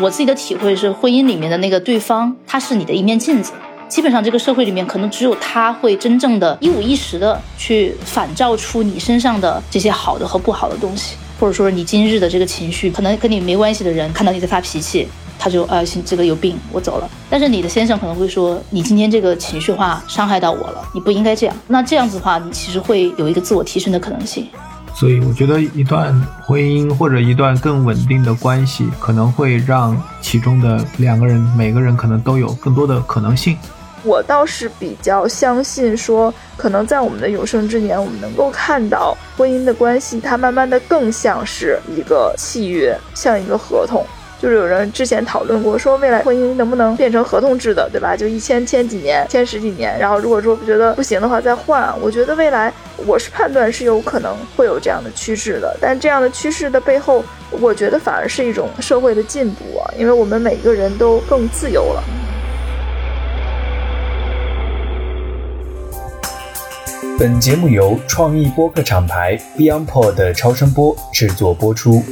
我自己的体会是，婚姻里面的那个对方，他是你的一面镜子。基本上这个社会里面，可能只有他会真正的一五一十的去反照出你身上的这些好的和不好的东西，或者说你今日的这个情绪，可能跟你没关系的人看到你在发脾气，他就啊，这个有病，我走了。但是你的先生可能会说，你今天这个情绪化伤害到我了，你不应该这样。那这样子的话，你其实会有一个自我提升的可能性。所以我觉得一段婚姻或者一段更稳定的关系，可能会让其中的两个人，每个人可能都有更多的可能性。我倒是比较相信，说可能在我们的有生之年，我们能够看到婚姻的关系，它慢慢的更像是一个契约，像一个合同。就是有人之前讨论过，说未来婚姻能不能变成合同制的，对吧？就一签签几年，签十几年，然后如果说觉得不行的话再换。我觉得未来我是判断是有可能会有这样的趋势的，但这样的趋势的背后，我觉得反而是一种社会的进步啊，因为我们每个人都更自由了。本节目由创意播客厂牌 BeyondPod 超声波制作播出。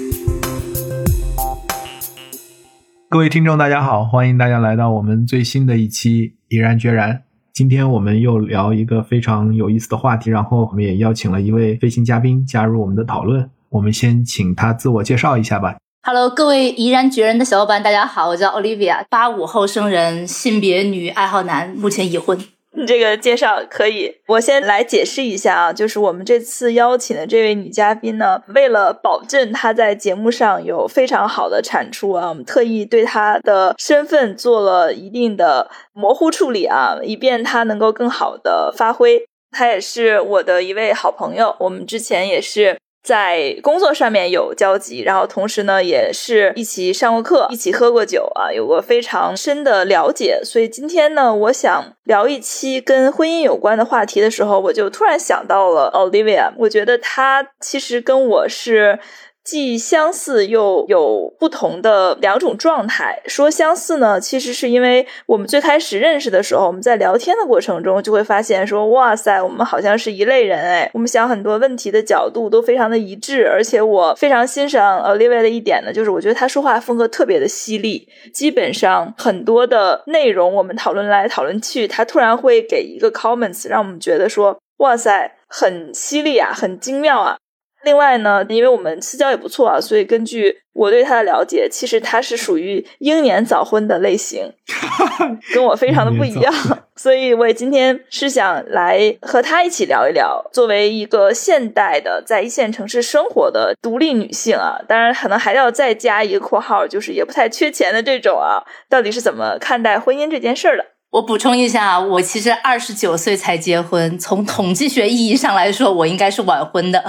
各位听众，大家好，欢迎大家来到我们最新的一期《毅然决然》。今天我们又聊一个非常有意思的话题，然后我们也邀请了一位飞行嘉宾加入我们的讨论。我们先请他自我介绍一下吧。Hello，各位怡然决然的小伙伴，大家好，我叫 Olivia，八五后生人，性别女，爱好男，目前已婚。这个介绍可以，我先来解释一下啊，就是我们这次邀请的这位女嘉宾呢，为了保证她在节目上有非常好的产出啊，我们特意对她的身份做了一定的模糊处理啊，以便她能够更好的发挥。她也是我的一位好朋友，我们之前也是。在工作上面有交集，然后同时呢，也是一起上过课，一起喝过酒啊，有过非常深的了解。所以今天呢，我想聊一期跟婚姻有关的话题的时候，我就突然想到了 Olivia。我觉得她其实跟我是。既相似又有不同的两种状态。说相似呢，其实是因为我们最开始认识的时候，我们在聊天的过程中就会发现说，哇塞，我们好像是一类人哎。我们想很多问题的角度都非常的一致，而且我非常欣赏 Olivia 的一点呢，就是我觉得他说话风格特别的犀利。基本上很多的内容我们讨论来讨论去，他突然会给一个 comments，让我们觉得说，哇塞，很犀利啊，很精妙啊。另外呢，因为我们私交也不错啊，所以根据我对他的了解，其实他是属于英年早婚的类型，跟我非常的不一样。所以我也今天是想来和他一起聊一聊，作为一个现代的在一线城市生活的独立女性啊，当然可能还要再加一个括号，就是也不太缺钱的这种啊，到底是怎么看待婚姻这件事儿的？我补充一下，我其实二十九岁才结婚，从统计学意义上来说，我应该是晚婚的。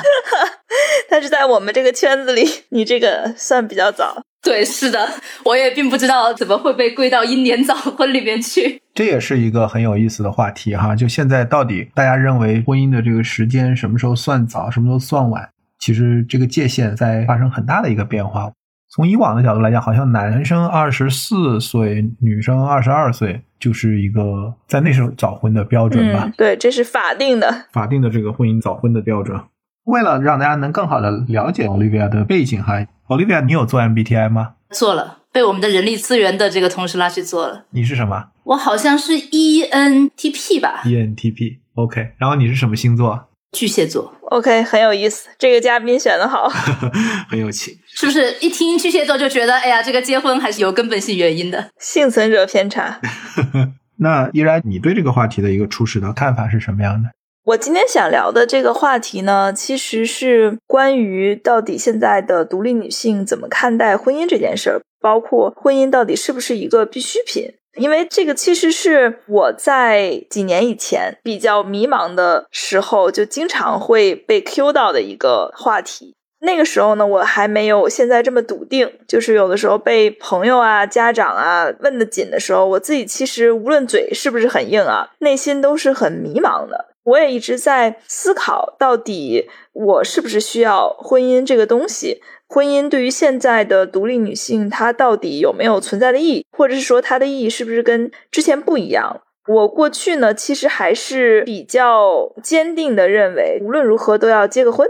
但是在我们这个圈子里，你这个算比较早。对，是的，我也并不知道怎么会被归到英年早婚里面去。这也是一个很有意思的话题哈。就现在到底大家认为婚姻的这个时间什么时候算早，什么时候算晚？其实这个界限在发生很大的一个变化。从以往的角度来讲，好像男生二十四岁，女生二十二岁。就是一个在那时候早婚的标准吧。对，这是法定的，法定的这个婚姻早婚的标准。为了让大家能更好的了解 Olivia 的背景，哈，Olivia，你有做 MBTI 吗？做了，被我们的人力资源的这个同事拉去做了。你是什么？我好像是 ENTP 吧。ENTP，OK。然后你是什么星座？巨蟹座，OK，很有意思。这个嘉宾选的好，很有情，是不是？一听巨蟹座就觉得，哎呀，这个结婚还是有根本性原因的，幸存者偏差。那依然，你对这个话题的一个初始的看法是什么样的？我今天想聊的这个话题呢，其实是关于到底现在的独立女性怎么看待婚姻这件事儿，包括婚姻到底是不是一个必需品。因为这个其实是我在几年以前比较迷茫的时候，就经常会被 Q 到的一个话题。那个时候呢，我还没有现在这么笃定，就是有的时候被朋友啊、家长啊问的紧的时候，我自己其实无论嘴是不是很硬啊，内心都是很迷茫的。我也一直在思考，到底我是不是需要婚姻这个东西。婚姻对于现在的独立女性，她到底有没有存在的意义，或者是说它的意义是不是跟之前不一样？我过去呢，其实还是比较坚定的认为，无论如何都要结个婚。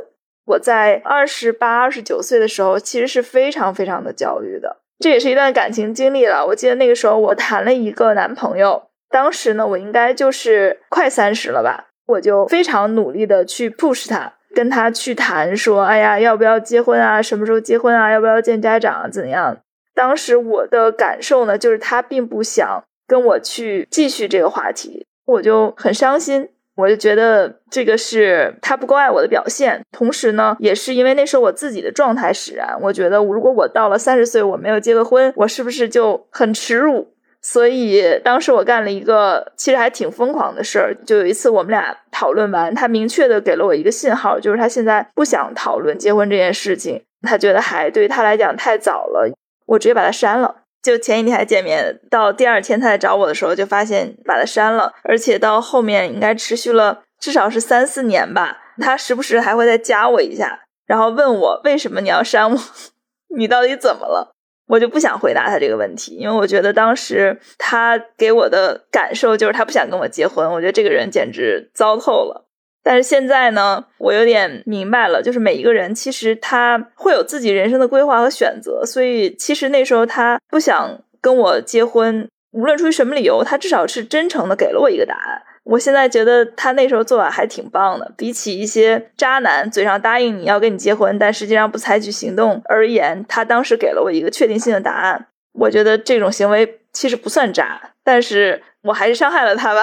我在二十八、二十九岁的时候，其实是非常非常的焦虑的。这也是一段感情经历了。我记得那个时候我谈了一个男朋友，当时呢我应该就是快三十了吧，我就非常努力的去 push 他，跟他去谈说，哎呀，要不要结婚啊？什么时候结婚啊？要不要见家长？怎样？当时我的感受呢，就是他并不想跟我去继续这个话题，我就很伤心。我就觉得这个是他不够爱我的表现，同时呢，也是因为那时候我自己的状态使然。我觉得如果我到了三十岁我没有结个婚，我是不是就很耻辱？所以当时我干了一个其实还挺疯狂的事儿。就有一次我们俩讨论完，他明确的给了我一个信号，就是他现在不想讨论结婚这件事情，他觉得还对他来讲太早了。我直接把他删了。就前一天还见面，到第二天他来找我的时候，就发现把他删了，而且到后面应该持续了至少是三四年吧。他时不时还会再加我一下，然后问我为什么你要删我，你到底怎么了？我就不想回答他这个问题，因为我觉得当时他给我的感受就是他不想跟我结婚。我觉得这个人简直糟透了。但是现在呢，我有点明白了，就是每一个人其实他会有自己人生的规划和选择，所以其实那时候他不想跟我结婚，无论出于什么理由，他至少是真诚的给了我一个答案。我现在觉得他那时候做法还挺棒的，比起一些渣男嘴上答应你要跟你结婚，但实际上不采取行动而言，他当时给了我一个确定性的答案。我觉得这种行为其实不算渣，但是我还是伤害了他吧。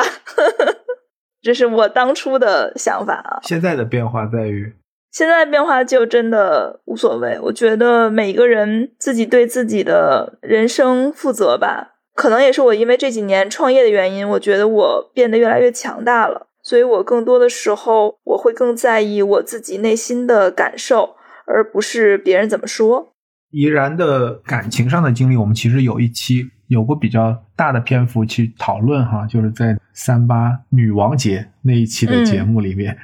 这是我当初的想法啊。现在的变化在于，现在变化就真的无所谓。我觉得每个人自己对自己的人生负责吧。可能也是我因为这几年创业的原因，我觉得我变得越来越强大了。所以我更多的时候，我会更在意我自己内心的感受，而不是别人怎么说。怡然的感情上的经历，我们其实有一期。有过比较大的篇幅去讨论哈，就是在三八女王节那一期的节目里面，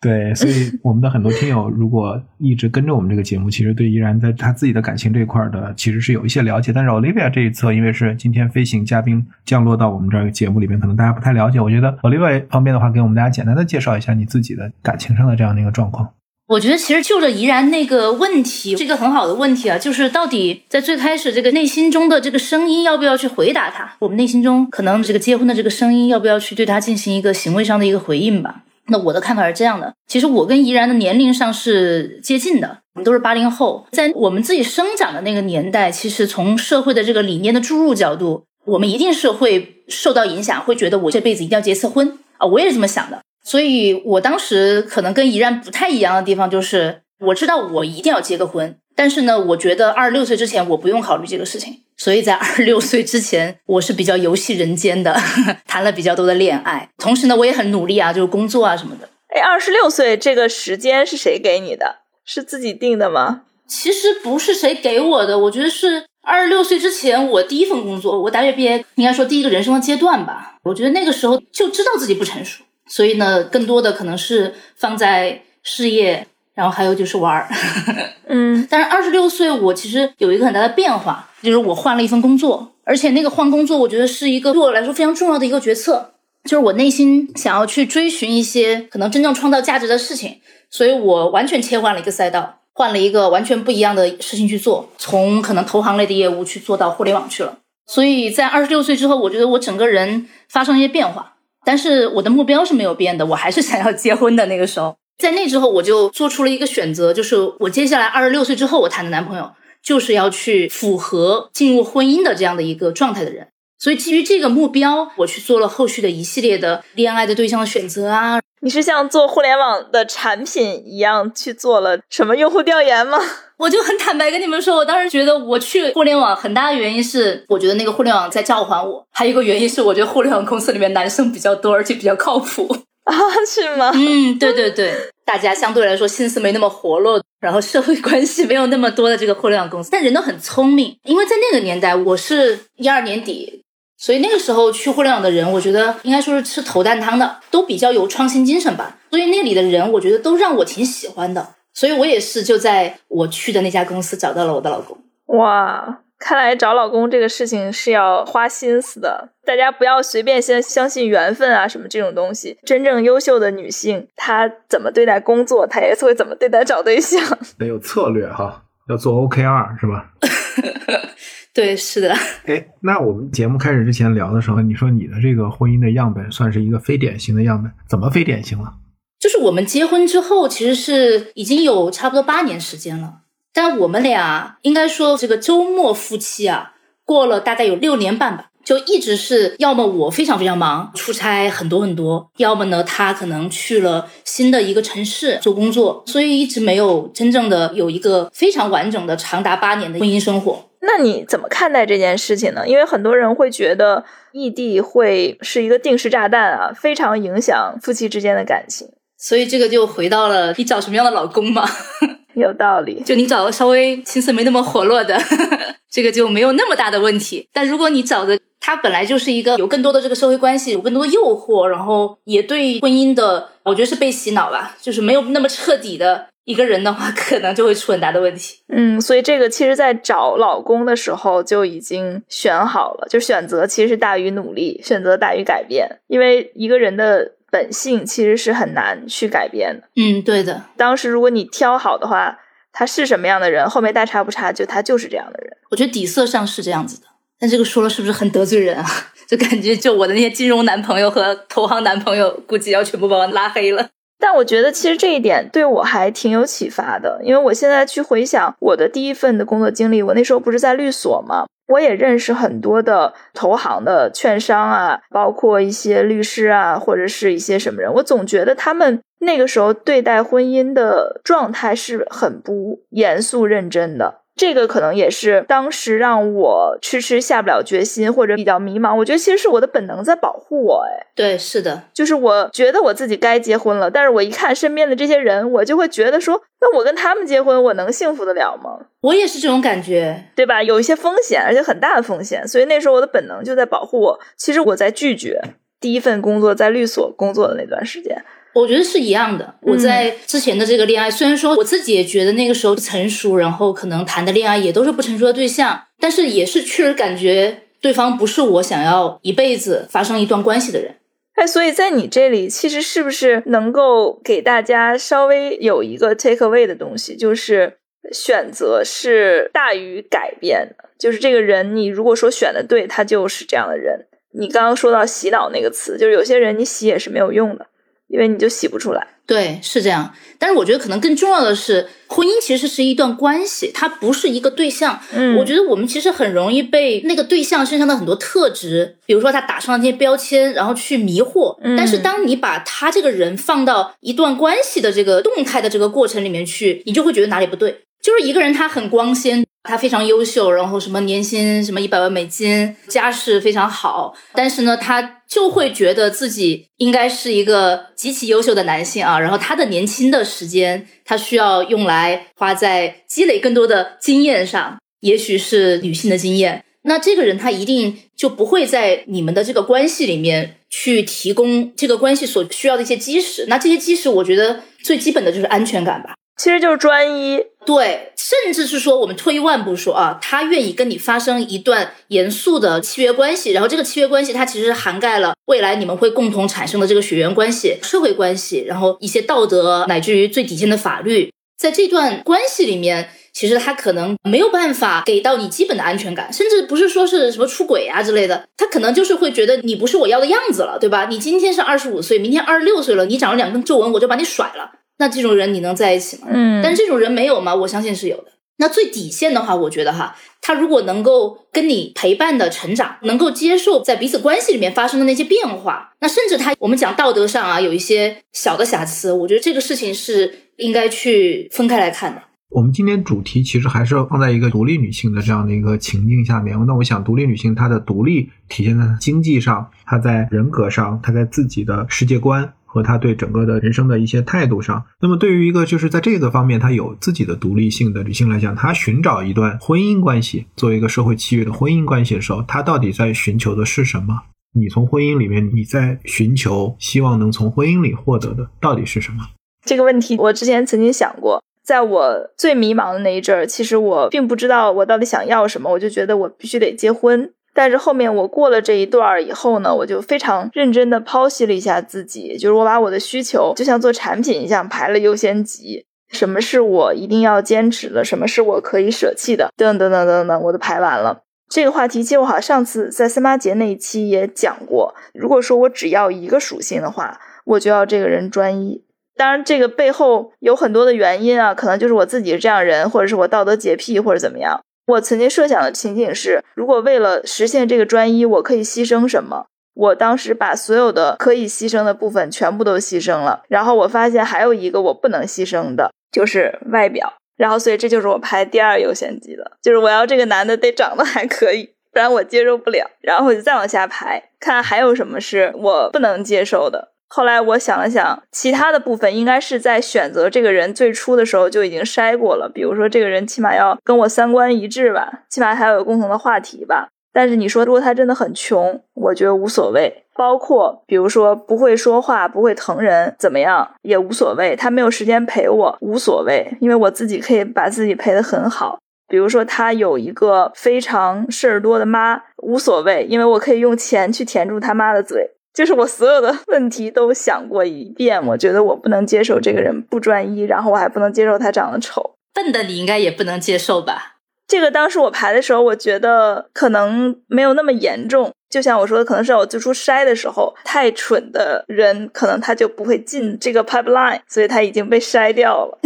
对，所以 我们的很多听友如果一直跟着我们这个节目，其实对依然在他自己的感情这一块的其实是有一些了解。但是 Olivia 这一侧，因为是今天飞行嘉宾降落到我们这个节目里面，可能大家不太了解。我觉得 Olivia 方便的话，给我们大家简单的介绍一下你自己的感情上的这样的一个状况。我觉得其实就着怡然那个问题是一个很好的问题啊，就是到底在最开始这个内心中的这个声音要不要去回答他？我们内心中可能这个结婚的这个声音要不要去对他进行一个行为上的一个回应吧？那我的看法是这样的，其实我跟怡然的年龄上是接近的，我们都是八零后，在我们自己生长的那个年代，其实从社会的这个理念的注入角度，我们一定是会受到影响，会觉得我这辈子一定要结次婚啊，我也是这么想的。所以我当时可能跟怡然不太一样的地方，就是我知道我一定要结个婚，但是呢，我觉得二十六岁之前我不用考虑这个事情。所以在二十六岁之前，我是比较游戏人间的，谈了比较多的恋爱，同时呢，我也很努力啊，就是工作啊什么的。哎，二十六岁这个时间是谁给你的？是自己定的吗？其实不是谁给我的，我觉得是二十六岁之前我第一份工作，我大学毕业，应该说第一个人生的阶段吧。我觉得那个时候就知道自己不成熟。所以呢，更多的可能是放在事业，然后还有就是玩儿。嗯，但是二十六岁，我其实有一个很大的变化，就是我换了一份工作，而且那个换工作，我觉得是一个对我来说非常重要的一个决策，就是我内心想要去追寻一些可能真正创造价值的事情，所以我完全切换了一个赛道，换了一个完全不一样的事情去做，从可能投行类的业务去做到互联网去了。所以在二十六岁之后，我觉得我整个人发生一些变化。但是我的目标是没有变的，我还是想要结婚的。那个时候，在那之后，我就做出了一个选择，就是我接下来二十六岁之后，我谈的男朋友就是要去符合进入婚姻的这样的一个状态的人。所以基于这个目标，我去做了后续的一系列的恋爱的对象的选择啊。你是像做互联网的产品一样去做了什么用户调研吗？我就很坦白跟你们说，我当时觉得我去互联网很大的原因是，我觉得那个互联网在召唤我；还有一个原因是，我觉得互联网公司里面男生比较多，而且比较靠谱啊？是吗？嗯，对对对，大家相对来说心思没那么活络，然后社会关系没有那么多的这个互联网公司，但人都很聪明。因为在那个年代，我是一二年底。所以那个时候去互联网的人，我觉得应该说是吃头啖汤的，都比较有创新精神吧。所以那里的人，我觉得都让我挺喜欢的。所以我也是就在我去的那家公司找到了我的老公。哇，看来找老公这个事情是要花心思的。大家不要随便先相信缘分啊什么这种东西。真正优秀的女性，她怎么对待工作，她也会怎么对待找对象。得有策略哈，要做 OKR 是吧？对，是的。哎，那我们节目开始之前聊的时候，你说你的这个婚姻的样本算是一个非典型的样本，怎么非典型了？就是我们结婚之后，其实是已经有差不多八年时间了，但我们俩应该说这个周末夫妻啊，过了大概有六年半吧。就一直是要么我非常非常忙，出差很多很多，要么呢他可能去了新的一个城市做工作，所以一直没有真正的有一个非常完整的长达八年的婚姻生活。那你怎么看待这件事情呢？因为很多人会觉得异地会是一个定时炸弹啊，非常影响夫妻之间的感情。所以这个就回到了你找什么样的老公嘛。有道理，就你找个稍微心思没那么活络的，这个就没有那么大的问题。但如果你找的他本来就是一个有更多的这个社会关系，有更多的诱惑，然后也对婚姻的，我觉得是被洗脑吧，就是没有那么彻底的一个人的话，可能就会出很大的问题。嗯，所以这个其实，在找老公的时候就已经选好了，就选择其实是大于努力，选择大于改变，因为一个人的。本性其实是很难去改变的。嗯，对的。当时如果你挑好的话，他是什么样的人，后面大差不差，就他就是这样的人。我觉得底色上是这样子的，但这个说了是不是很得罪人啊？就感觉就我的那些金融男朋友和投行男朋友，估计要全部把我拉黑了。但我觉得其实这一点对我还挺有启发的，因为我现在去回想我的第一份的工作经历，我那时候不是在律所吗？我也认识很多的投行的券商啊，包括一些律师啊，或者是一些什么人。我总觉得他们那个时候对待婚姻的状态是很不严肃认真的。这个可能也是当时让我迟迟下不了决心，或者比较迷茫。我觉得其实是我的本能在保护我。哎，对，是的，就是我觉得我自己该结婚了，但是我一看身边的这些人，我就会觉得说，那我跟他们结婚，我能幸福得了吗？我也是这种感觉，对吧？有一些风险，而且很大的风险，所以那时候我的本能就在保护我。其实我在拒绝第一份工作，在律所工作的那段时间。我觉得是一样的。我在之前的这个恋爱，虽然说我自己也觉得那个时候不成熟，然后可能谈的恋爱也都是不成熟的对象，但是也是确实感觉对方不是我想要一辈子发生一段关系的人。哎，所以在你这里，其实是不是能够给大家稍微有一个 take away 的东西，就是选择是大于改变的。就是这个人，你如果说选的对，他就是这样的人。你刚刚说到洗脑那个词，就是有些人你洗也是没有用的。因为你就洗不出来，对，是这样。但是我觉得可能更重要的是，婚姻其实是一段关系，它不是一个对象。嗯，我觉得我们其实很容易被那个对象身上的很多特质，比如说他打上了那些标签，然后去迷惑。但是当你把他这个人放到一段关系的这个动态的这个过程里面去，你就会觉得哪里不对。就是一个人他很光鲜。他非常优秀，然后什么年薪什么一百万美金，家世非常好，但是呢，他就会觉得自己应该是一个极其优秀的男性啊。然后他的年轻的时间，他需要用来花在积累更多的经验上，也许是女性的经验。那这个人他一定就不会在你们的这个关系里面去提供这个关系所需要的一些基石。那这些基石，我觉得最基本的就是安全感吧。其实就是专一，对，甚至是说，我们退一万步说啊，他愿意跟你发生一段严肃的契约关系，然后这个契约关系，它其实涵盖了未来你们会共同产生的这个血缘关系、社会关系，然后一些道德，乃至于最底线的法律，在这段关系里面，其实他可能没有办法给到你基本的安全感，甚至不是说是什么出轨啊之类的，他可能就是会觉得你不是我要的样子了，对吧？你今天是二十五岁，明天二十六岁了，你长了两根皱纹，我就把你甩了。那这种人你能在一起吗？嗯，但这种人没有吗？我相信是有的。那最底线的话，我觉得哈，他如果能够跟你陪伴的成长，能够接受在彼此关系里面发生的那些变化，那甚至他我们讲道德上啊有一些小的瑕疵，我觉得这个事情是应该去分开来看的。我们今天主题其实还是要放在一个独立女性的这样的一个情境下面。那我想，独立女性她的独立体现在经济上，她在人格上，她在自己的世界观。和他对整个的人生的一些态度上，那么对于一个就是在这个方面他有自己的独立性的女性来讲，她寻找一段婚姻关系，作为一个社会契约的婚姻关系的时候，她到底在寻求的是什么？你从婚姻里面你在寻求，希望能从婚姻里获得的到底是什么？这个问题我之前曾经想过，在我最迷茫的那一阵儿，其实我并不知道我到底想要什么，我就觉得我必须得结婚。但是后面我过了这一段儿以后呢，我就非常认真的剖析了一下自己，就是我把我的需求就像做产品一样排了优先级，什么是我一定要坚持的，什么是我可以舍弃的，等等等等等，我都排完了。这个话题，其实我好像上次在三八节那一期也讲过。如果说我只要一个属性的话，我就要这个人专一。当然，这个背后有很多的原因啊，可能就是我自己是这样人，或者是我道德洁癖，或者怎么样。我曾经设想的情景是，如果为了实现这个专一，我可以牺牲什么？我当时把所有的可以牺牲的部分全部都牺牲了，然后我发现还有一个我不能牺牲的，就是外表。然后，所以这就是我排第二优先级的，就是我要这个男的得长得还可以，不然我接受不了。然后我就再往下排，看还有什么是我不能接受的。后来我想了想，其他的部分应该是在选择这个人最初的时候就已经筛过了，比如说这个人起码要跟我三观一致吧，起码还有共同的话题吧。但是你说，如果他真的很穷，我觉得无所谓。包括比如说不会说话、不会疼人，怎么样也无所谓。他没有时间陪我，无所谓，因为我自己可以把自己陪得很好。比如说他有一个非常事儿多的妈，无所谓，因为我可以用钱去填住他妈的嘴。就是我所有的问题都想过一遍，我觉得我不能接受这个人不专一，然后我还不能接受他长得丑。笨的你应该也不能接受吧？这个当时我排的时候，我觉得可能没有那么严重。就像我说的，可能是我最初筛的时候，太蠢的人可能他就不会进这个 pipeline，所以他已经被筛掉了。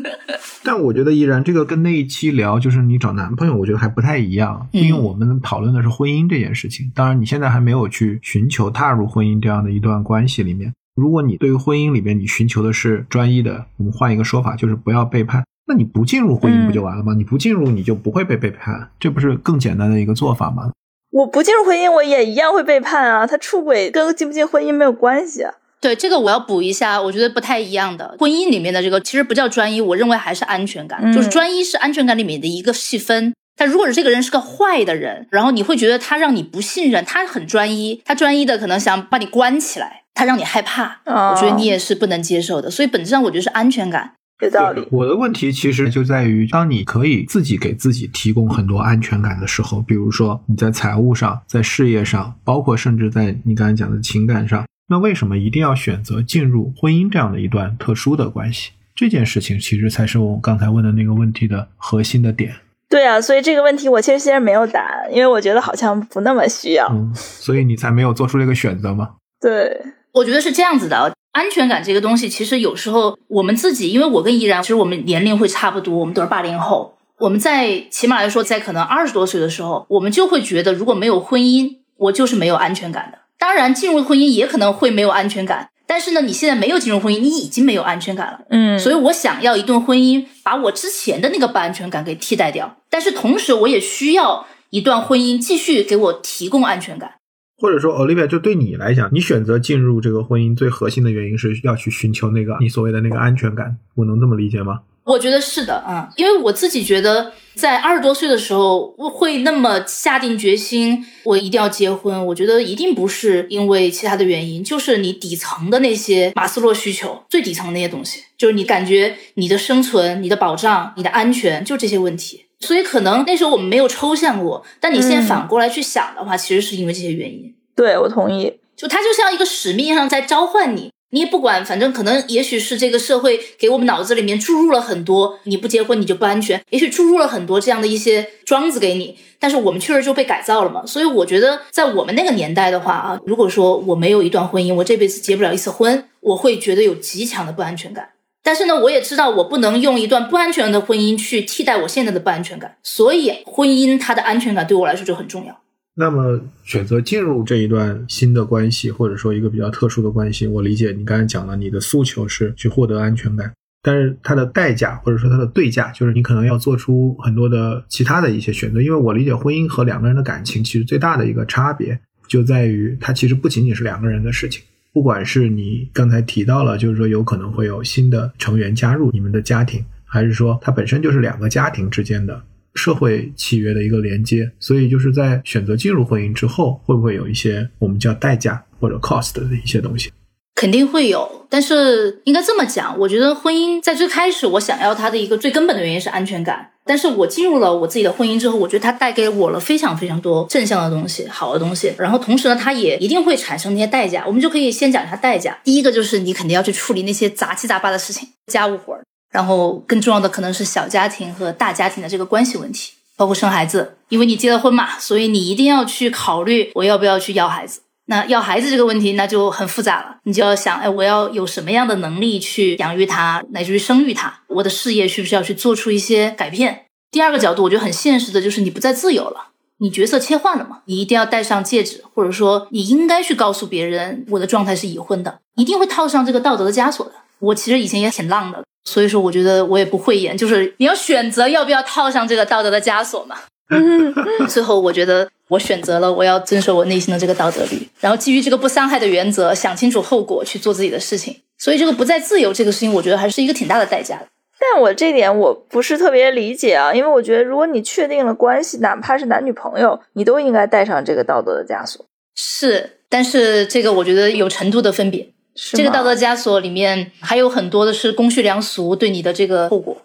但我觉得依然这个跟那一期聊就是你找男朋友，我觉得还不太一样，因为我们讨论的是婚姻这件事情。当然，你现在还没有去寻求踏入婚姻这样的一段关系里面。如果你对于婚姻里面你寻求的是专一的，我们换一个说法，就是不要背叛。那你不进入婚姻不就完了吗？你不进入，你就不会被背叛，这不是更简单的一个做法吗？我不进入婚姻，我也一样会背叛啊！他出轨跟进不进婚姻没有关系啊。对这个我要补一下，我觉得不太一样的。婚姻里面的这个其实不叫专一，我认为还是安全感，就是专一是安全感里面的一个细分。但如果是这个人是个坏的人，然后你会觉得他让你不信任，他很专一，他专一的可能想把你关起来，他让你害怕，我觉得你也是不能接受的。所以本质上我觉得是安全感。有道理。我的问题其实就在于，当你可以自己给自己提供很多安全感的时候，比如说你在财务上、在事业上，包括甚至在你刚才讲的情感上，那为什么一定要选择进入婚姻这样的一段特殊的关系？这件事情其实才是我刚才问的那个问题的核心的点。对啊，所以这个问题我其实现在没有答案，因为我觉得好像不那么需要。嗯，所以你才没有做出这个选择吗？对，我觉得是这样子的。安全感这个东西，其实有时候我们自己，因为我跟依然，其实我们年龄会差不多，我们都是八零后。我们在起码来说，在可能二十多岁的时候，我们就会觉得，如果没有婚姻，我就是没有安全感的。当然，进入婚姻也可能会没有安全感，但是呢，你现在没有进入婚姻，你已经没有安全感了。嗯，所以我想要一段婚姻，把我之前的那个不安全感给替代掉。但是同时，我也需要一段婚姻继续给我提供安全感。或者说，Olivia，就对你来讲，你选择进入这个婚姻最核心的原因是要去寻求那个你所谓的那个安全感，我能这么理解吗？我觉得是的，嗯，因为我自己觉得，在二十多岁的时候，我会那么下定决心，我一定要结婚。我觉得一定不是因为其他的原因，就是你底层的那些马斯洛需求，最底层那些东西，就是你感觉你的生存、你的保障、你的安全，就这些问题。所以可能那时候我们没有抽象过，但你现在反过来去想的话，其实是因为这些原因。对，我同意。就它就像一个使命上在召唤你，你也不管，反正可能也许是这个社会给我们脑子里面注入了很多，你不结婚你就不安全，也许注入了很多这样的一些桩子给你，但是我们确实就被改造了嘛。所以我觉得在我们那个年代的话啊，如果说我没有一段婚姻，我这辈子结不了一次婚，我会觉得有极强的不安全感。但是呢，我也知道我不能用一段不安全的婚姻去替代我现在的不安全感，所以婚姻它的安全感对我来说就很重要。那么选择进入这一段新的关系，或者说一个比较特殊的关系，我理解你刚才讲了，你的诉求是去获得安全感，但是它的代价或者说它的对价，就是你可能要做出很多的其他的一些选择。因为我理解婚姻和两个人的感情其实最大的一个差别就在于，它其实不仅仅是两个人的事情。不管是你刚才提到了，就是说有可能会有新的成员加入你们的家庭，还是说它本身就是两个家庭之间的。社会契约的一个连接，所以就是在选择进入婚姻之后，会不会有一些我们叫代价或者 cost 的一些东西？肯定会有，但是应该这么讲，我觉得婚姻在最开始我想要它的一个最根本的原因是安全感。但是我进入了我自己的婚姻之后，我觉得它带给我了非常非常多正向的东西、好的东西。然后同时呢，它也一定会产生那些代价。我们就可以先讲一下代价。第一个就是你肯定要去处理那些杂七杂八的事情，家务活儿。然后更重要的可能是小家庭和大家庭的这个关系问题。包括生孩子，因为你结了婚嘛，所以你一定要去考虑我要不要去要孩子。那要孩子这个问题那就很复杂了，你就要想，哎，我要有什么样的能力去养育他，乃至于生育他？我的事业需不需要去做出一些改变？第二个角度，我觉得很现实的，就是你不再自由了，你角色切换了嘛，你一定要戴上戒指，或者说你应该去告诉别人，我的状态是已婚的，一定会套上这个道德的枷锁的。我其实以前也挺浪的，所以说我觉得我也不会演，就是你要选择要不要套上这个道德的枷锁嘛。最后，我觉得我选择了我要遵守我内心的这个道德律，然后基于这个不伤害的原则，想清楚后果去做自己的事情。所以，这个不再自由这个事情，我觉得还是一个挺大的代价的。但我这点我不是特别理解啊，因为我觉得如果你确定了关系，哪怕是男女朋友，你都应该带上这个道德的枷锁。是，但是这个我觉得有程度的分别。这个道德枷锁里面还有很多的是公序良俗对你的这个后果。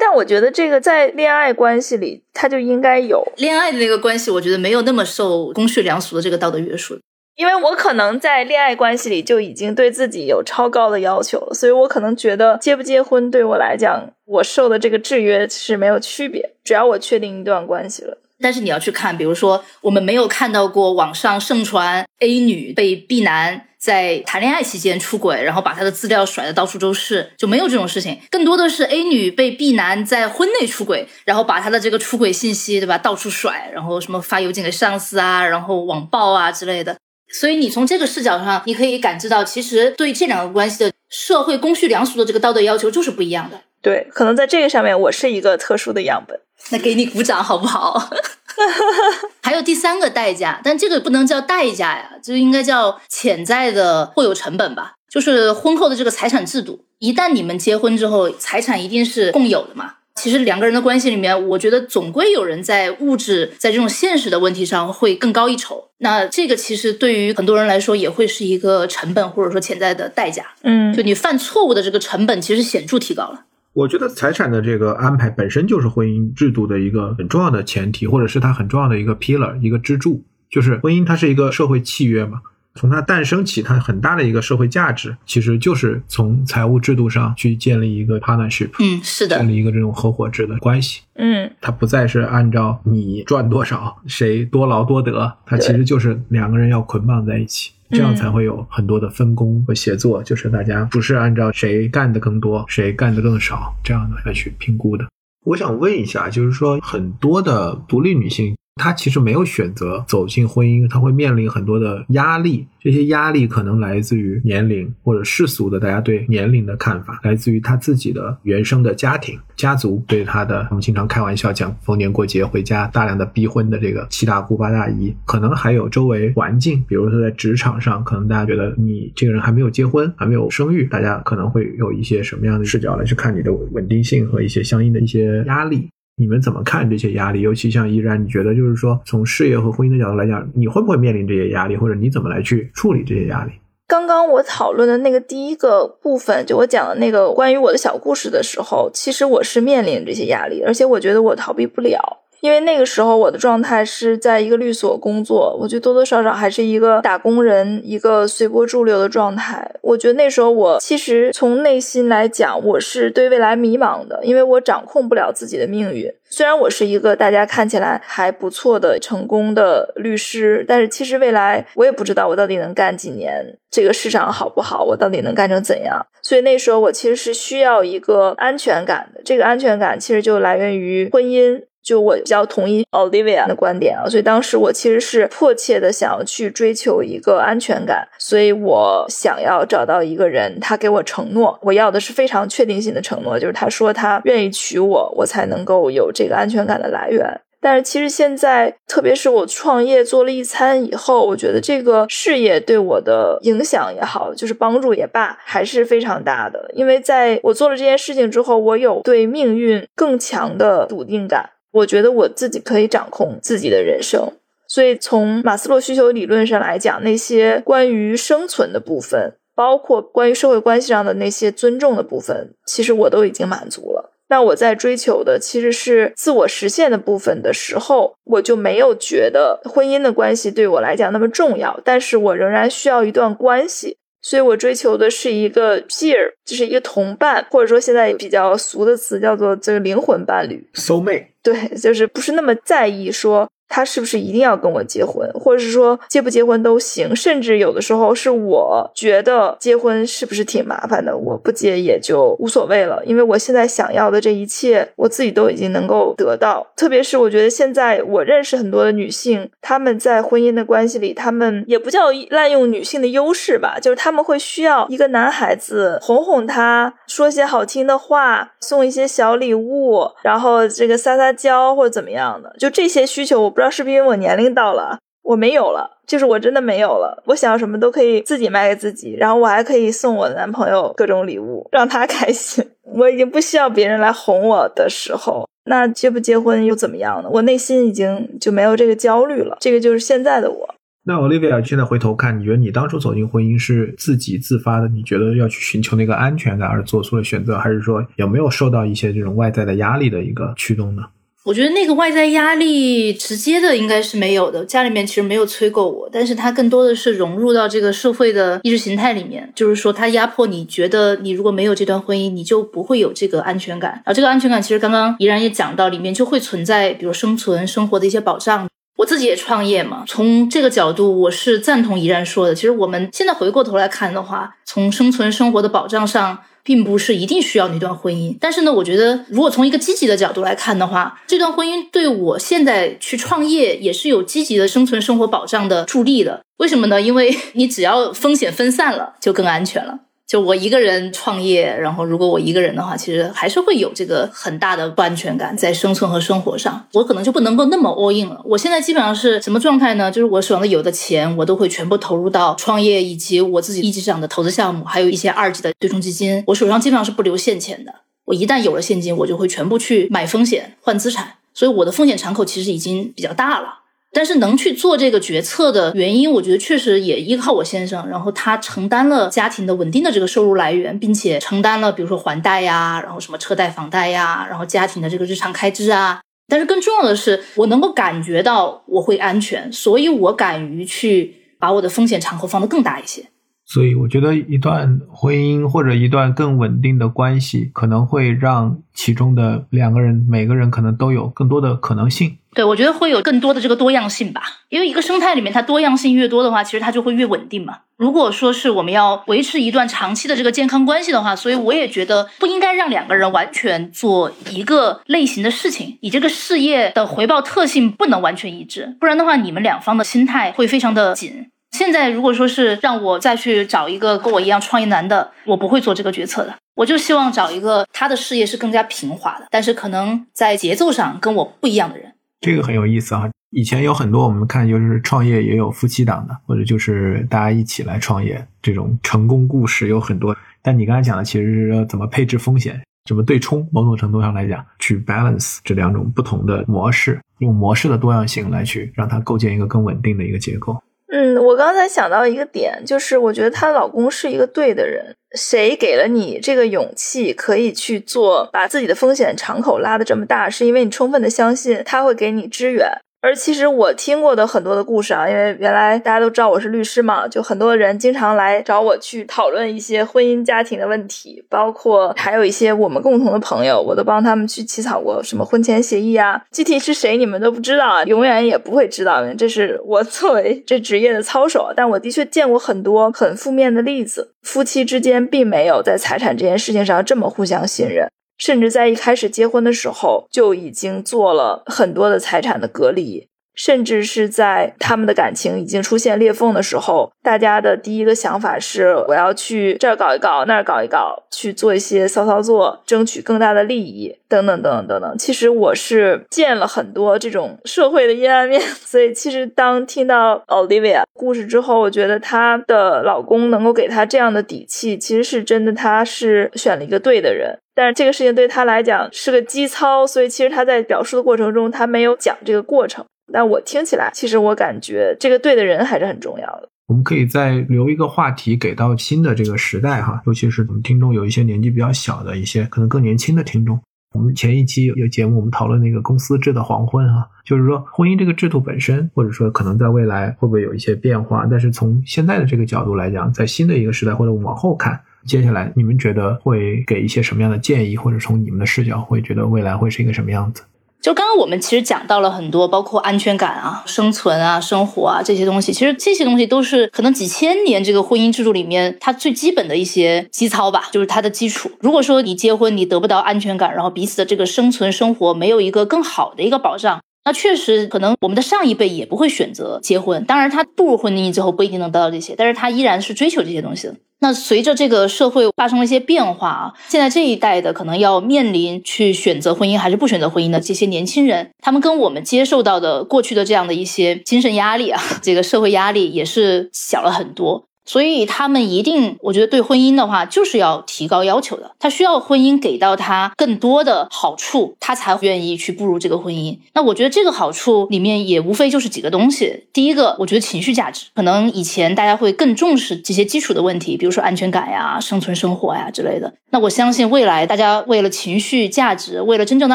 但我觉得这个在恋爱关系里，他就应该有恋爱的那个关系，我觉得没有那么受公序良俗的这个道德约束。因为我可能在恋爱关系里就已经对自己有超高的要求了，所以我可能觉得结不结婚对我来讲，我受的这个制约是没有区别，只要我确定一段关系了。但是你要去看，比如说我们没有看到过网上盛传 A 女被 B 男。在谈恋爱期间出轨，然后把他的资料甩的到处都是，就没有这种事情。更多的是 A 女被 B 男在婚内出轨，然后把他的这个出轨信息，对吧，到处甩，然后什么发邮件给上司啊，然后网暴啊之类的。所以你从这个视角上，你可以感知到，其实对这两个关系的社会公序良俗的这个道德要求就是不一样的。对，可能在这个上面，我是一个特殊的样本。那给你鼓掌好不好？还有第三个代价，但这个不能叫代价呀，就应该叫潜在的会有成本吧。就是婚后的这个财产制度，一旦你们结婚之后，财产一定是共有的嘛。其实两个人的关系里面，我觉得总归有人在物质在这种现实的问题上会更高一筹。那这个其实对于很多人来说，也会是一个成本或者说潜在的代价。嗯，就你犯错误的这个成本，其实显著提高了。我觉得财产的这个安排本身就是婚姻制度的一个很重要的前提，或者是它很重要的一个 pillar，一个支柱。就是婚姻，它是一个社会契约嘛。从它诞生起，它很大的一个社会价值，其实就是从财务制度上去建立一个 partnership。嗯，是的，建立一个这种合伙制的关系。嗯，它不再是按照你赚多少，谁多劳多得，它其实就是两个人要捆绑在一起。这样才会有很多的分工和协作，就是大家不是按照谁干的更多，谁干的更少这样的来去评估的。我想问一下，就是说很多的独立女性。他其实没有选择走进婚姻，他会面临很多的压力。这些压力可能来自于年龄或者世俗的大家对年龄的看法，来自于他自己的原生的家庭、家族对他的。我们经常开玩笑讲，逢年过节回家大量的逼婚的这个七大姑八大姨，可能还有周围环境，比如说在职场上，可能大家觉得你这个人还没有结婚，还没有生育，大家可能会有一些什么样的视角来去看你的稳定性和一些相应的一些压力。你们怎么看这些压力？尤其像依然，你觉得就是说，从事业和婚姻的角度来讲，你会不会面临这些压力，或者你怎么来去处理这些压力？刚刚我讨论的那个第一个部分，就我讲的那个关于我的小故事的时候，其实我是面临这些压力，而且我觉得我逃避不了。因为那个时候我的状态是在一个律所工作，我觉得多多少少还是一个打工人，一个随波逐流的状态。我觉得那时候我其实从内心来讲，我是对未来迷茫的，因为我掌控不了自己的命运。虽然我是一个大家看起来还不错的成功的律师，但是其实未来我也不知道我到底能干几年，这个市场好不好，我到底能干成怎样。所以那时候我其实是需要一个安全感的，这个安全感其实就来源于婚姻。就我比较同意 Olivia 的观点啊，所以当时我其实是迫切的想要去追求一个安全感，所以我想要找到一个人，他给我承诺，我要的是非常确定性的承诺，就是他说他愿意娶我，我才能够有这个安全感的来源。但是其实现在，特别是我创业做了一餐以后，我觉得这个事业对我的影响也好，就是帮助也罢，还是非常大的。因为在我做了这件事情之后，我有对命运更强的笃定感。我觉得我自己可以掌控自己的人生，所以从马斯洛需求理论上来讲，那些关于生存的部分，包括关于社会关系上的那些尊重的部分，其实我都已经满足了。那我在追求的其实是自我实现的部分的时候，我就没有觉得婚姻的关系对我来讲那么重要，但是我仍然需要一段关系。所以我追求的是一个 peer，就是一个同伴，或者说现在比较俗的词叫做这个灵魂伴侣。soul mate。对，就是不是那么在意说他是不是一定要跟我结婚，或者是说结不结婚都行，甚至有的时候是我觉得结婚是不是挺麻烦的，我不结也就无所谓了，因为我现在想要的这一切，我自己都已经能够得到。特别是我觉得现在我认识很多的女性，她们在婚姻的关系里，她们也不叫滥用女性的优势吧，就是她们会需要一个男孩子哄哄她，说些好听的话，送一些小礼物，然后这个撒撒娇或者怎么样的，就这些需求，我不知道是不是因为我年龄到了，我没有了，就是我真的没有了，我想要什么都可以自己卖给自己，然后我还可以送我的男朋友各种礼物，让他开心。我已经不需要别人来哄我的时候，那结不结婚又怎么样呢？我内心已经就没有这个焦虑了，这个就是现在的我。那 Olivia 现在回头看，你觉得你当初走进婚姻是自己自发的？你觉得要去寻求那个安全感而做出了选择，还是说有没有受到一些这种外在的压力的一个驱动呢？我觉得那个外在压力直接的应该是没有的，家里面其实没有催过我，但是它更多的是融入到这个社会的意识形态里面，就是说它压迫你觉得你如果没有这段婚姻，你就不会有这个安全感。然后这个安全感其实刚刚怡然也讲到，里面就会存在比如生存生活的一些保障。我自己也创业嘛，从这个角度我是赞同怡然说的。其实我们现在回过头来看的话，从生存生活的保障上。并不是一定需要那段婚姻，但是呢，我觉得如果从一个积极的角度来看的话，这段婚姻对我现在去创业也是有积极的生存生活保障的助力的。为什么呢？因为你只要风险分散了，就更安全了。就我一个人创业，然后如果我一个人的话，其实还是会有这个很大的不安全感在生存和生活上。我可能就不能够那么 all in 了。我现在基本上是什么状态呢？就是我手上的有的钱，我都会全部投入到创业以及我自己一级市场的投资项目，还有一些二级的对冲基金。我手上基本上是不留现钱的。我一旦有了现金，我就会全部去买风险换资产，所以我的风险敞口其实已经比较大了。但是能去做这个决策的原因，我觉得确实也依靠我先生，然后他承担了家庭的稳定的这个收入来源，并且承担了比如说还贷呀，然后什么车贷、房贷呀，然后家庭的这个日常开支啊。但是更重要的是，我能够感觉到我会安全，所以我敢于去把我的风险敞口放得更大一些。所以我觉得一段婚姻或者一段更稳定的关系，可能会让其中的两个人每个人可能都有更多的可能性。对，我觉得会有更多的这个多样性吧，因为一个生态里面它多样性越多的话，其实它就会越稳定嘛。如果说是我们要维持一段长期的这个健康关系的话，所以我也觉得不应该让两个人完全做一个类型的事情，你这个事业的回报特性不能完全一致，不然的话，你们两方的心态会非常的紧。现在如果说是让我再去找一个跟我一样创业难的，我不会做这个决策的。我就希望找一个他的事业是更加平滑的，但是可能在节奏上跟我不一样的人。这个很有意思啊！以前有很多我们看就是创业也有夫妻档的，或者就是大家一起来创业这种成功故事有很多。但你刚才讲的其实是怎么配置风险，怎么对冲，某种程度上来讲，去 balance 这两种不同的模式，用模式的多样性来去让它构建一个更稳定的一个结构。嗯，我刚才想到一个点，就是我觉得她老公是一个对的人。谁给了你这个勇气，可以去做，把自己的风险敞口拉的这么大，是因为你充分的相信他会给你支援。而其实我听过的很多的故事啊，因为原来大家都知道我是律师嘛，就很多人经常来找我去讨论一些婚姻家庭的问题，包括还有一些我们共同的朋友，我都帮他们去起草过什么婚前协议啊。具体是谁你们都不知道啊，永远也不会知道，这是我作为这职业的操守。但我的确见过很多很负面的例子，夫妻之间并没有在财产这件事情上这么互相信任。甚至在一开始结婚的时候就已经做了很多的财产的隔离，甚至是在他们的感情已经出现裂缝的时候，大家的第一个想法是我要去这儿搞一搞，那儿搞一搞，去做一些骚操作，争取更大的利益，等等等等等等。其实我是见了很多这种社会的阴暗面，所以其实当听到 Olivia 故事之后，我觉得她的老公能够给她这样的底气，其实是真的，她是选了一个对的人。但是这个事情对他来讲是个基操，所以其实他在表述的过程中，他没有讲这个过程。但我听起来，其实我感觉这个对的人还是很重要的。我们可以再留一个话题给到新的这个时代哈，尤其是我们听众有一些年纪比较小的一些，可能更年轻的听众。我们前一期有节目，我们讨论那个公司制的黄昏哈，就是说婚姻这个制度本身，或者说可能在未来会不会有一些变化？但是从现在的这个角度来讲，在新的一个时代或者往后看，接下来你们觉得会给一些什么样的建议，或者从你们的视角会觉得未来会是一个什么样子？就刚刚我们其实讲到了很多，包括安全感啊、生存啊、生活啊这些东西，其实这些东西都是可能几千年这个婚姻制度里面它最基本的一些基操吧，就是它的基础。如果说你结婚你得不到安全感，然后彼此的这个生存生活没有一个更好的一个保障，那确实可能我们的上一辈也不会选择结婚。当然，他步入婚姻之后不一定能得到这些，但是他依然是追求这些东西的。那随着这个社会发生了一些变化啊，现在这一代的可能要面临去选择婚姻还是不选择婚姻的这些年轻人，他们跟我们接受到的过去的这样的一些精神压力啊，这个社会压力也是小了很多。所以他们一定，我觉得对婚姻的话，就是要提高要求的。他需要婚姻给到他更多的好处，他才愿意去步入这个婚姻。那我觉得这个好处里面也无非就是几个东西。第一个，我觉得情绪价值，可能以前大家会更重视这些基础的问题，比如说安全感呀、生存生活呀之类的。那我相信未来大家为了情绪价值，为了真正的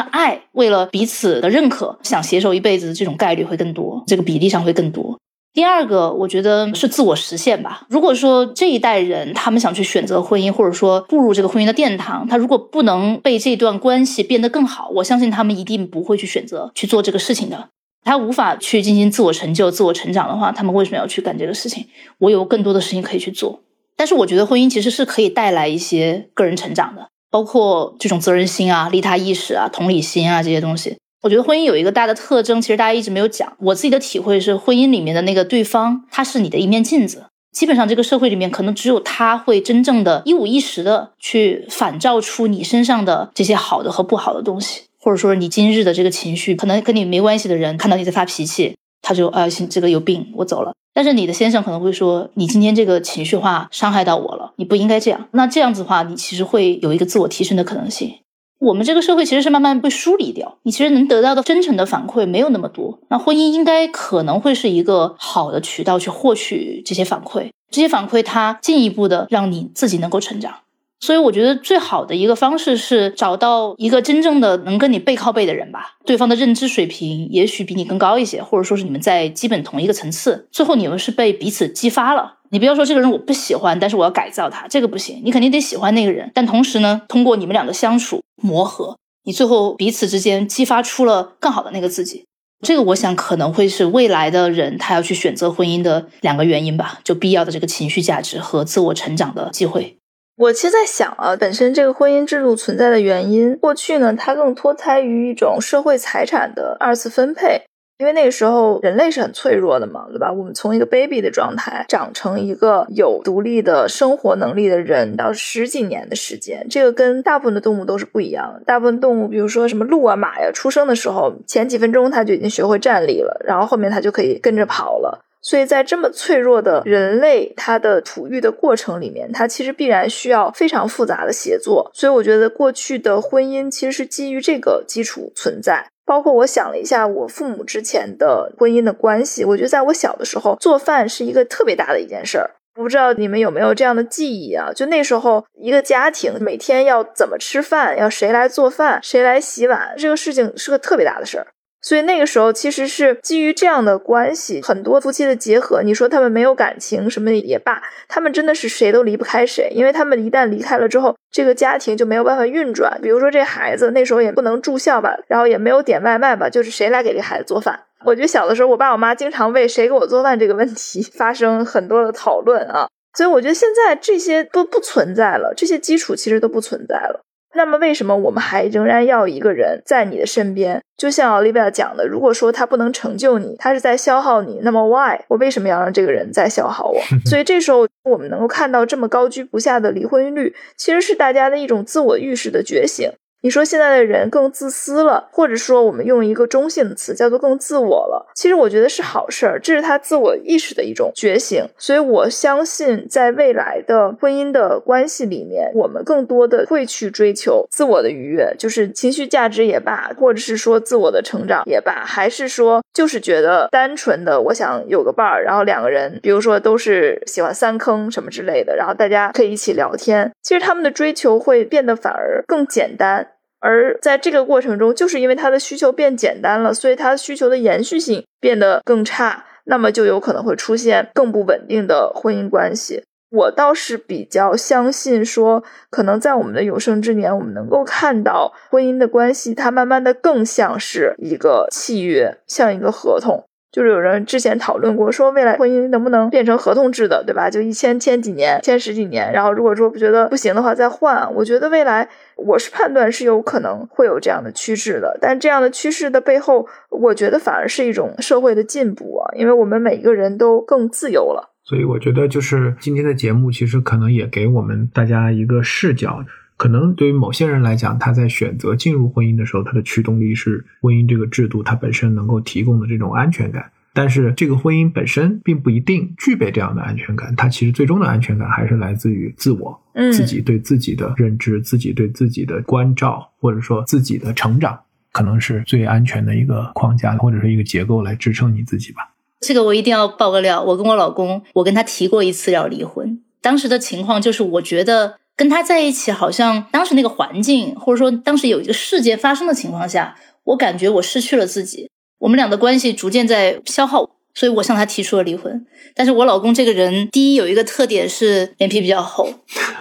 爱，为了彼此的认可，想携手一辈子，这种概率会更多，这个比例上会更多。第二个，我觉得是自我实现吧。如果说这一代人他们想去选择婚姻，或者说步入这个婚姻的殿堂，他如果不能被这段关系变得更好，我相信他们一定不会去选择去做这个事情的。他无法去进行自我成就、自我成长的话，他们为什么要去干这个事情？我有更多的事情可以去做。但是我觉得婚姻其实是可以带来一些个人成长的，包括这种责任心啊、利他意识啊、同理心啊这些东西。我觉得婚姻有一个大的特征，其实大家一直没有讲。我自己的体会是，婚姻里面的那个对方，他是你的一面镜子。基本上这个社会里面，可能只有他会真正的一五一十的去反照出你身上的这些好的和不好的东西，或者说你今日的这个情绪，可能跟你没关系的人看到你在发脾气，他就啊，这个有病，我走了。但是你的先生可能会说，你今天这个情绪化伤害到我了，你不应该这样。那这样子的话，你其实会有一个自我提升的可能性。我们这个社会其实是慢慢被梳理掉，你其实能得到的真诚的反馈没有那么多。那婚姻应该可能会是一个好的渠道去获取这些反馈，这些反馈它进一步的让你自己能够成长。所以我觉得最好的一个方式是找到一个真正的能跟你背靠背的人吧，对方的认知水平也许比你更高一些，或者说是你们在基本同一个层次，最后你们是被彼此激发了。你不要说这个人我不喜欢，但是我要改造他，这个不行。你肯定得喜欢那个人，但同时呢，通过你们俩的相处磨合，你最后彼此之间激发出了更好的那个自己。这个我想可能会是未来的人他要去选择婚姻的两个原因吧，就必要的这个情绪价值和自我成长的机会。我其实在想啊，本身这个婚姻制度存在的原因，过去呢，它更脱胎于一种社会财产的二次分配。因为那个时候人类是很脆弱的嘛，对吧？我们从一个 baby 的状态长成一个有独立的生活能力的人，到十几年的时间，这个跟大部分的动物都是不一样的。大部分动物，比如说什么鹿啊、马呀，出生的时候前几分钟它就已经学会站立了，然后后面它就可以跟着跑了。所以在这么脆弱的人类它的哺育的过程里面，它其实必然需要非常复杂的协作。所以我觉得过去的婚姻其实是基于这个基础存在。包括我想了一下，我父母之前的婚姻的关系，我觉得在我小的时候，做饭是一个特别大的一件事儿。我不知道你们有没有这样的记忆啊？就那时候，一个家庭每天要怎么吃饭，要谁来做饭，谁来洗碗，这个事情是个特别大的事儿。所以那个时候其实是基于这样的关系，很多夫妻的结合，你说他们没有感情什么也罢，他们真的是谁都离不开谁，因为他们一旦离开了之后，这个家庭就没有办法运转。比如说这孩子那时候也不能住校吧，然后也没有点外卖吧，就是谁来给这孩子做饭？我觉得小的时候，我爸我妈经常为谁给我做饭这个问题 发生很多的讨论啊。所以我觉得现在这些都不存在了，这些基础其实都不存在了。那么，为什么我们还仍然要一个人在你的身边？就像 Olivia 讲的，如果说他不能成就你，他是在消耗你，那么 why？我为什么要让这个人再消耗我？所以这时候，我们能够看到这么高居不下的离婚率，其实是大家的一种自我意识的觉醒。你说现在的人更自私了，或者说我们用一个中性的词叫做更自我了，其实我觉得是好事儿，这是他自我意识的一种觉醒。所以我相信，在未来的婚姻的关系里面，我们更多的会去追求自我的愉悦，就是情绪价值也罢，或者是说自我的成长也罢，还是说就是觉得单纯的我想有个伴儿，然后两个人，比如说都是喜欢三坑什么之类的，然后大家可以一起聊天。其实他们的追求会变得反而更简单。而在这个过程中，就是因为他的需求变简单了，所以他的需求的延续性变得更差，那么就有可能会出现更不稳定的婚姻关系。我倒是比较相信说，可能在我们的有生之年，我们能够看到婚姻的关系，它慢慢的更像是一个契约，像一个合同。就是有人之前讨论过，说未来婚姻能不能变成合同制的，对吧？就一签签几年，签十几年，然后如果说不觉得不行的话再换。我觉得未来我是判断是有可能会有这样的趋势的，但这样的趋势的背后，我觉得反而是一种社会的进步啊，因为我们每一个人都更自由了。所以我觉得，就是今天的节目，其实可能也给我们大家一个视角。可能对于某些人来讲，他在选择进入婚姻的时候，他的驱动力是婚姻这个制度它本身能够提供的这种安全感。但是这个婚姻本身并不一定具备这样的安全感，它其实最终的安全感还是来自于自我，嗯，自己对自己的认知，自己对自己的关照，或者说自己的成长，可能是最安全的一个框架或者是一个结构来支撑你自己吧。这个我一定要爆个料，我跟我老公，我跟他提过一次要离婚，当时的情况就是我觉得。跟他在一起，好像当时那个环境，或者说当时有一个事件发生的情况下，我感觉我失去了自己，我们俩的关系逐渐在消耗，所以我向他提出了离婚。但是我老公这个人，第一有一个特点是脸皮比较厚，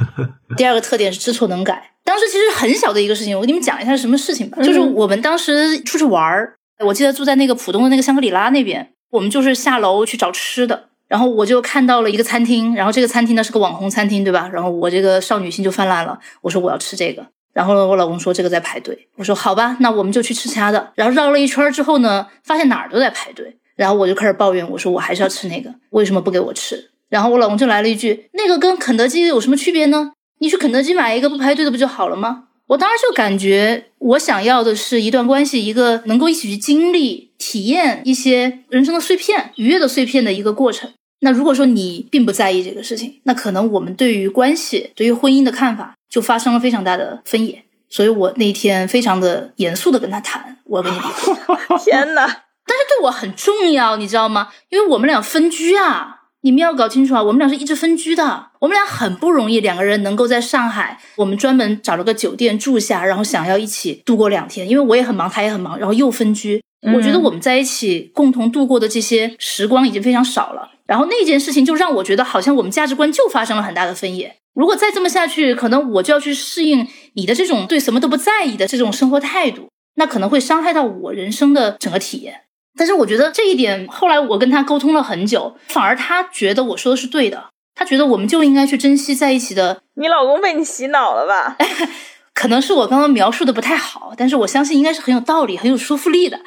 第二个特点是知错能改。当时其实很小的一个事情，我给你们讲一下是什么事情吧，就是我们当时出去玩儿，我记得住在那个浦东的那个香格里拉那边，我们就是下楼去找吃的。然后我就看到了一个餐厅，然后这个餐厅呢是个网红餐厅，对吧？然后我这个少女心就泛滥了，我说我要吃这个。然后呢，我老公说这个在排队，我说好吧，那我们就去吃其他的。然后绕了一圈之后呢，发现哪儿都在排队，然后我就开始抱怨，我说我还是要吃那个，为什么不给我吃？然后我老公就来了一句，那个跟肯德基有什么区别呢？你去肯德基买一个不排队的不就好了吗？我当时就感觉，我想要的是一段关系，一个能够一起去经历、体验一些人生的碎片、愉悦的碎片的一个过程。那如果说你并不在意这个事情，那可能我们对于关系、对于婚姻的看法就发生了非常大的分野。所以我那天非常的严肃的跟他谈，我要跟你离婚。天哪！但是对我很重要，你知道吗？因为我们俩分居啊。你们要搞清楚啊，我们俩是一直分居的，我们俩很不容易，两个人能够在上海，我们专门找了个酒店住下，然后想要一起度过两天，因为我也很忙，他也很忙，然后又分居，我觉得我们在一起共同度过的这些时光已经非常少了，然后那件事情就让我觉得好像我们价值观就发生了很大的分野，如果再这么下去，可能我就要去适应你的这种对什么都不在意的这种生活态度，那可能会伤害到我人生的整个体验。但是我觉得这一点，后来我跟他沟通了很久，反而他觉得我说的是对的。他觉得我们就应该去珍惜在一起的。你老公被你洗脑了吧？可能是我刚刚描述的不太好，但是我相信应该是很有道理、很有说服力的。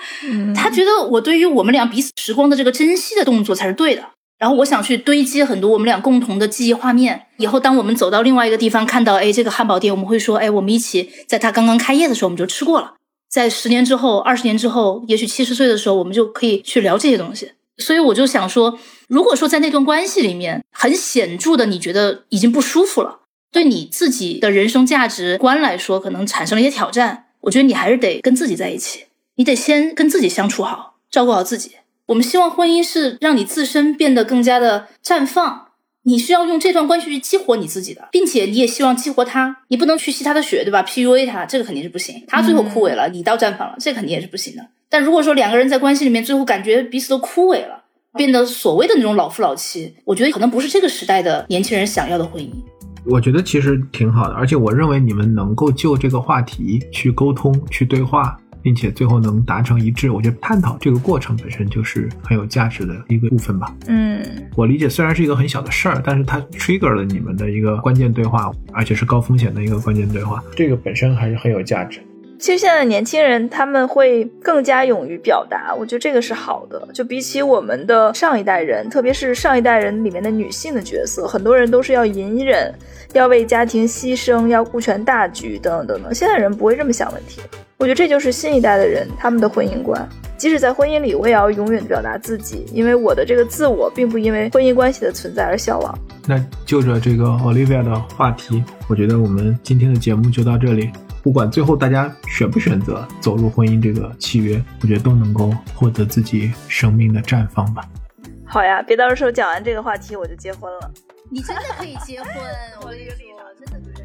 他觉得我对于我们俩彼此时光的这个珍惜的动作才是对的。然后我想去堆积很多我们俩共同的记忆画面。以后当我们走到另外一个地方，看到哎这个汉堡店，我们会说哎我们一起在他刚刚开业的时候我们就吃过了。在十年之后、二十年之后，也许七十岁的时候，我们就可以去聊这些东西。所以我就想说，如果说在那段关系里面很显著的，你觉得已经不舒服了，对你自己的人生价值观来说，可能产生了一些挑战，我觉得你还是得跟自己在一起，你得先跟自己相处好，照顾好自己。我们希望婚姻是让你自身变得更加的绽放。你需要用这段关系去激活你自己的，并且你也希望激活他，你不能去吸他的血，对吧？PUA 他，这个肯定是不行。他最后枯萎了，你到绽放了，这肯定也是不行的。但如果说两个人在关系里面最后感觉彼此都枯萎了，变得所谓的那种老夫老妻，我觉得可能不是这个时代的年轻人想要的婚姻。我觉得其实挺好的，而且我认为你们能够就这个话题去沟通、去对话。并且最后能达成一致，我觉得探讨这个过程本身就是很有价值的一个部分吧。嗯，我理解，虽然是一个很小的事儿，但是它 trigger 了你们的一个关键对话，而且是高风险的一个关键对话，这个本身还是很有价值。其实现在的年轻人他们会更加勇于表达，我觉得这个是好的。就比起我们的上一代人，特别是上一代人里面的女性的角色，很多人都是要隐忍，要为家庭牺牲，要顾全大局等等等等。现在人不会这么想问题。我觉得这就是新一代的人他们的婚姻观。即使在婚姻里，我也要永远表达自己，因为我的这个自我并不因为婚姻关系的存在而消亡。那就着这个 Olivia 的话题，我觉得我们今天的节目就到这里。不管最后大家选不选择走入婚姻这个契约，我觉得都能够获得自己生命的绽放吧。好呀，别到时候讲完这个话题我就结婚了。你真的可以结婚，我跟你说，真的。